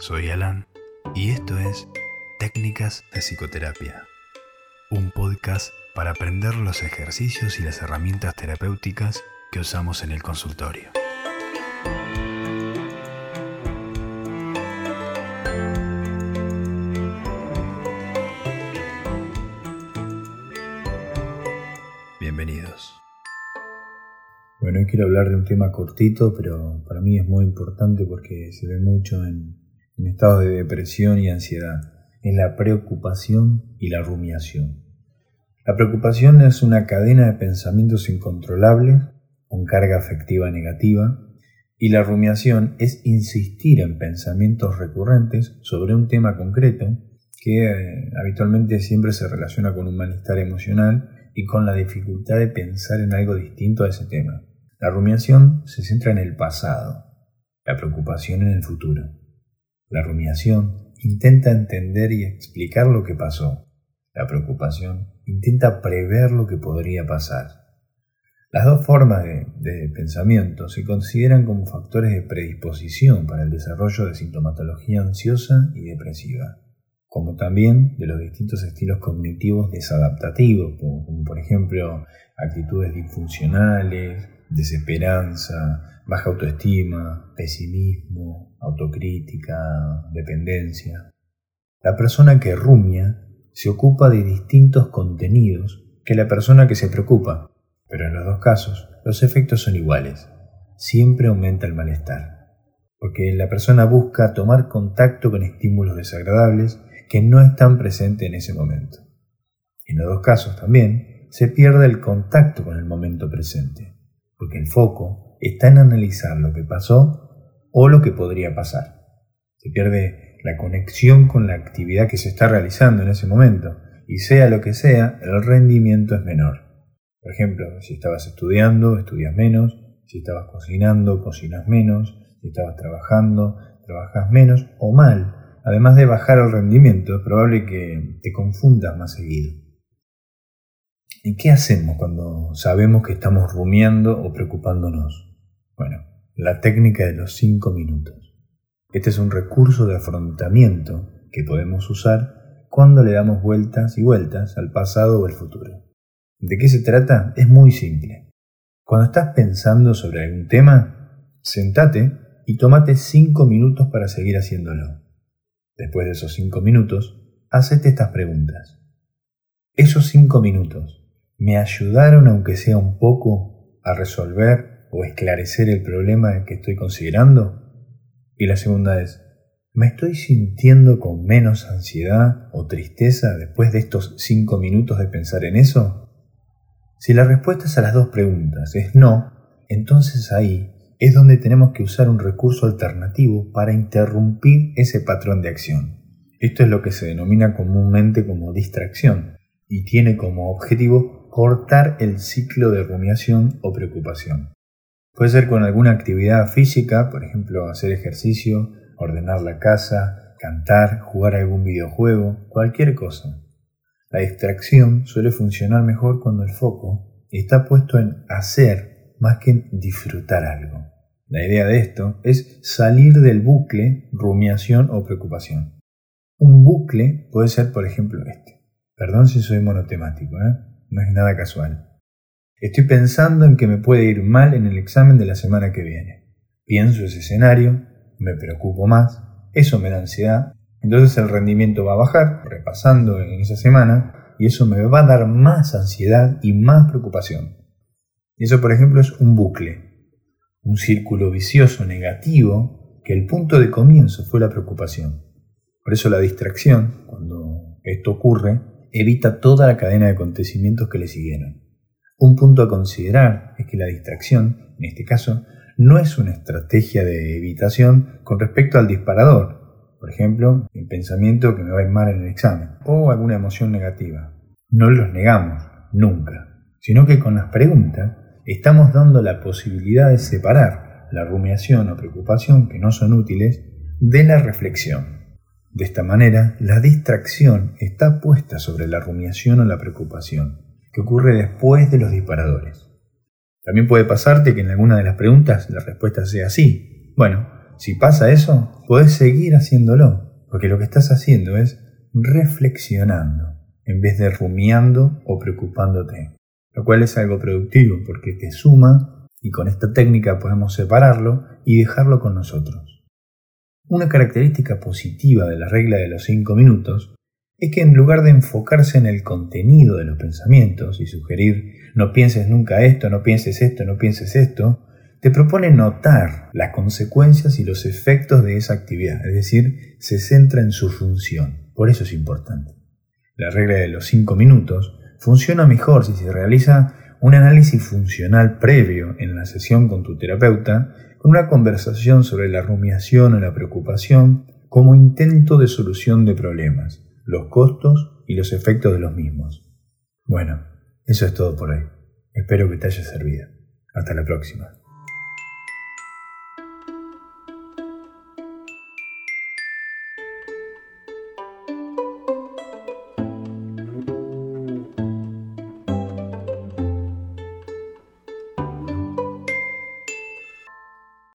soy Alan y esto es Técnicas de Psicoterapia, un podcast para aprender los ejercicios y las herramientas terapéuticas que usamos en el consultorio. Bienvenidos. Bueno, hoy quiero hablar de un tema cortito, pero para mí es muy importante porque se ve mucho en, en estados de depresión y ansiedad. Es la preocupación y la rumiación. La preocupación es una cadena de pensamientos incontrolables con carga afectiva negativa y la rumiación es insistir en pensamientos recurrentes sobre un tema concreto que eh, habitualmente siempre se relaciona con un malestar emocional y con la dificultad de pensar en algo distinto a ese tema. La rumiación se centra en el pasado, la preocupación en el futuro. La rumiación intenta entender y explicar lo que pasó. La preocupación intenta prever lo que podría pasar. Las dos formas de, pensamiento se consideran como factores de predisposición para el desarrollo de sintomatología ansiosa y depresiva, como también de los distintos estilos cognitivos desadaptativos, como por ejemplo actitudes disfuncionales, desesperanza, baja autoestima, pesimismo, autocrítica, dependencia. La persona que rumia se ocupa de distintos contenidos que la persona que se preocupa, pero en los dos casos los efectos son iguales. Siempre aumenta el malestar, porque la persona busca tomar contacto con estímulos desagradables que no están presentes en ese momento. En los dos casos también se pierde el contacto con el momento presente porque el foco está en analizar lo que pasó o lo que podría pasar. Se pierde la conexión con la actividad que se está realizando en ese momento y sea lo que sea, el rendimiento es menor. Por ejemplo, si estabas estudiando, estudias menos, si estabas cocinando, cocinas menos, si estabas trabajando, trabajas menos o mal. Además de bajar el rendimiento, es probable que te confundas más seguido. ¿Y qué hacemos cuando sabemos que estamos rumiando o preocupándonos? Bueno, la técnica de los cinco minutos. Este es un recurso de afrontamiento que podemos usar cuando le damos vueltas y vueltas al pasado o al futuro. ¿De qué se trata? Es muy simple. Cuando estás pensando sobre algún tema, sentate y tómate cinco minutos para seguir haciéndolo. Después de esos cinco minutos, hacete estas preguntas. Esos cinco minutos me ayudaron, aunque sea un poco, a resolver o esclarecer el problema que estoy considerando? Y la segunda es, ¿me estoy sintiendo con menos ansiedad o tristeza después de estos cinco minutos de pensar en eso? Si la respuesta a las dos preguntas es no, entonces ahí es donde tenemos que usar un recurso alternativo para interrumpir ese patrón de acción. Esto es lo que se denomina comúnmente como distracción y tiene como objetivo cortar el ciclo de rumiación o preocupación. Puede ser con alguna actividad física, por ejemplo, hacer ejercicio, ordenar la casa, cantar, jugar algún videojuego, cualquier cosa. La distracción suele funcionar mejor cuando el foco está puesto en hacer más que en disfrutar algo. La idea de esto es salir del bucle rumiación o preocupación. Un bucle puede ser, por ejemplo, este. Perdón si soy monotemático, ¿eh? no es nada casual. Estoy pensando en que me puede ir mal en el examen de la semana que viene. Pienso ese escenario, me preocupo más, eso me da ansiedad, entonces el rendimiento va a bajar, repasando en esa semana, y eso me va a dar más ansiedad y más preocupación. Eso, por ejemplo, es un bucle, un círculo vicioso negativo que el punto de comienzo fue la preocupación. Por eso la distracción, cuando esto ocurre, evita toda la cadena de acontecimientos que le siguieron. Un punto a considerar es que la distracción, en este caso, no es una estrategia de evitación con respecto al disparador, por ejemplo, el pensamiento que me va mal en el examen, o alguna emoción negativa. No los negamos, nunca, sino que con las preguntas estamos dando la posibilidad de separar la rumiación o preocupación que no son útiles de la reflexión. De esta manera, la distracción está puesta sobre la rumiación o la preocupación, que ocurre después de los disparadores. También puede pasarte que en alguna de las preguntas la respuesta sea sí. Bueno, si pasa eso, podés seguir haciéndolo, porque lo que estás haciendo es reflexionando en vez de rumiando o preocupándote, lo cual es algo productivo porque te suma y con esta técnica podemos separarlo y dejarlo con nosotros. Una característica positiva de la regla de los cinco minutos es que en lugar de enfocarse en el contenido de los pensamientos y sugerir no pienses nunca esto, no pienses esto, no pienses esto, te propone notar las consecuencias y los efectos de esa actividad, es decir, se centra en su función. Por eso es importante. La regla de los cinco minutos funciona mejor si se realiza un análisis funcional previo en la sesión con tu terapeuta, con una conversación sobre la rumiación o la preocupación como intento de solución de problemas, los costos y los efectos de los mismos. Bueno, eso es todo por hoy. Espero que te haya servido. Hasta la próxima.